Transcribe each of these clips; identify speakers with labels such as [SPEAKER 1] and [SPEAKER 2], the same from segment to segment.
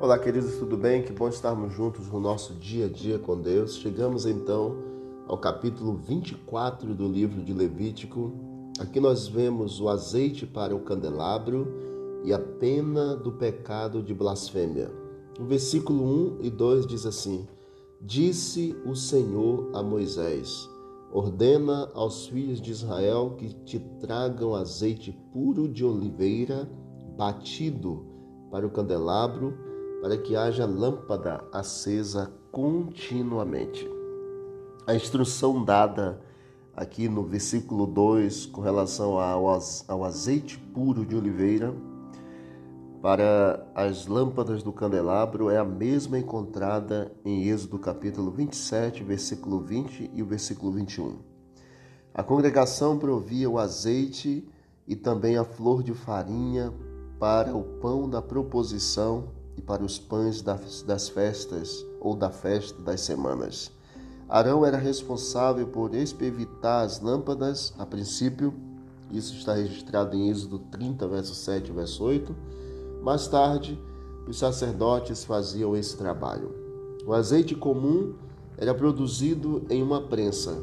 [SPEAKER 1] Olá, queridos, tudo bem? Que bom estarmos juntos no nosso dia a dia com Deus. Chegamos então ao capítulo 24 do livro de Levítico. Aqui nós vemos o azeite para o candelabro e a pena do pecado de blasfêmia. O versículo 1 e 2 diz assim: Disse o Senhor a Moisés: Ordena aos filhos de Israel que te tragam azeite puro de oliveira batido para o candelabro para que haja lâmpada acesa continuamente. A instrução dada aqui no versículo 2 com relação ao azeite puro de oliveira para as lâmpadas do candelabro é a mesma encontrada em Êxodo capítulo 27, versículo 20 e o versículo 21. A congregação provia o azeite e também a flor de farinha para o pão da proposição e para os pães das festas ou da festa das semanas. Arão era responsável por espevitar as lâmpadas a princípio, isso está registrado em Êxodo 30, verso 7 verso 8. Mais tarde, os sacerdotes faziam esse trabalho. O azeite comum era produzido em uma prensa,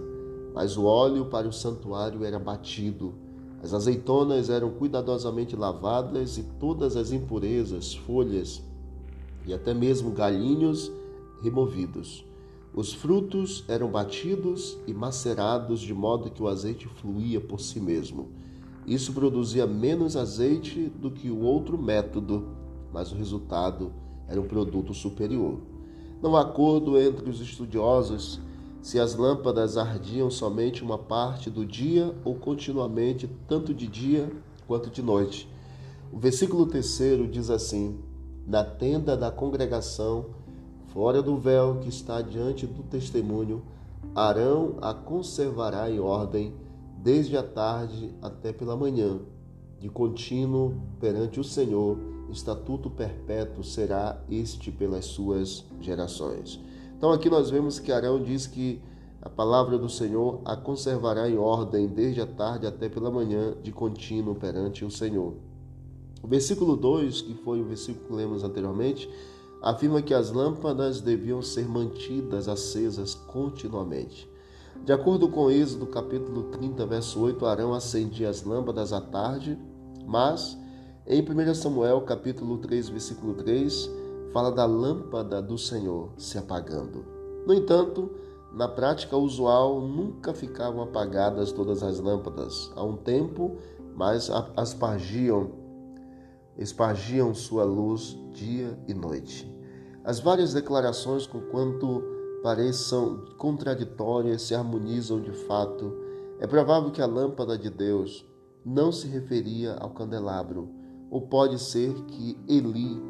[SPEAKER 1] mas o óleo para o santuário era batido. As azeitonas eram cuidadosamente lavadas e todas as impurezas, folhas, e até mesmo galinhos removidos. Os frutos eram batidos e macerados de modo que o azeite fluía por si mesmo. Isso produzia menos azeite do que o outro método, mas o resultado era um produto superior. Não há acordo entre os estudiosos se as lâmpadas ardiam somente uma parte do dia ou continuamente, tanto de dia quanto de noite. O versículo terceiro diz assim: na tenda da congregação, fora do véu que está diante do testemunho, Arão a conservará em ordem desde a tarde até pela manhã, de contínuo perante o Senhor, estatuto perpétuo será este pelas suas gerações. Então aqui nós vemos que Arão diz que a palavra do Senhor a conservará em ordem desde a tarde até pela manhã, de contínuo perante o Senhor. O versículo 2, que foi o versículo que lemos anteriormente, afirma que as lâmpadas deviam ser mantidas acesas continuamente. De acordo com Êxodo capítulo 30, verso 8, Arão acendia as lâmpadas à tarde, mas em 1 Samuel capítulo 3, versículo 3, fala da lâmpada do Senhor se apagando. No entanto, na prática usual, nunca ficavam apagadas todas as lâmpadas. Há um tempo, mas aspargiam espargiam sua luz dia e noite. As várias declarações, com quanto pareçam contraditórias, se harmonizam de fato. É provável que a lâmpada de Deus não se referia ao candelabro, ou pode ser que Eli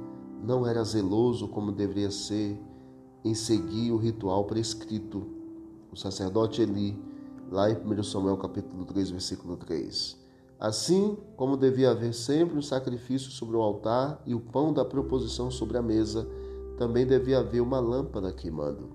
[SPEAKER 1] não era zeloso como deveria ser em seguir o ritual prescrito. O sacerdote Eli, lá em 1 Samuel capítulo 3, versículo 3. Assim como devia haver sempre um sacrifício sobre o altar e o pão da proposição sobre a mesa, também devia haver uma lâmpada queimando.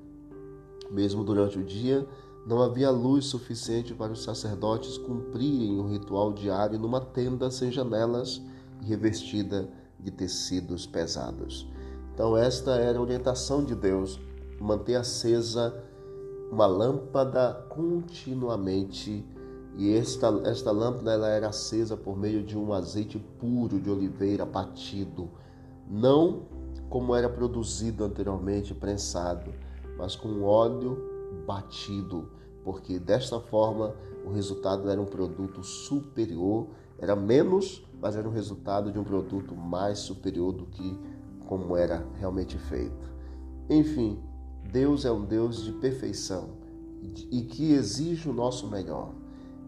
[SPEAKER 1] Mesmo durante o dia, não havia luz suficiente para os sacerdotes cumprirem o ritual diário numa tenda sem janelas e revestida de tecidos pesados. Então, esta era a orientação de Deus: manter acesa uma lâmpada continuamente e esta, esta lâmpada ela era acesa por meio de um azeite puro de oliveira batido, não como era produzido anteriormente, prensado, mas com óleo batido, porque desta forma o resultado era um produto superior, era menos, mas era o resultado de um produto mais superior do que como era realmente feito. Enfim, Deus é um Deus de perfeição e que exige o nosso melhor.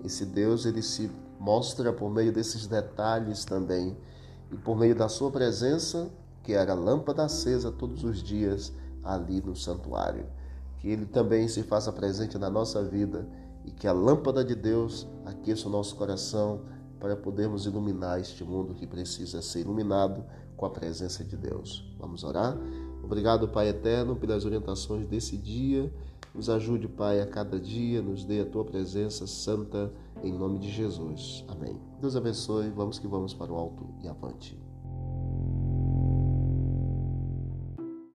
[SPEAKER 1] Esse Deus ele se mostra por meio desses detalhes também e por meio da sua presença, que era lâmpada acesa todos os dias ali no santuário. Que ele também se faça presente na nossa vida e que a lâmpada de Deus aqueça o nosso coração para podermos iluminar este mundo que precisa ser iluminado com a presença de Deus. Vamos orar? Obrigado, Pai eterno, pelas orientações desse dia nos ajude, Pai, a cada dia, nos dê a tua presença santa, em nome de Jesus. Amém. Deus abençoe, vamos que vamos para o alto e avante.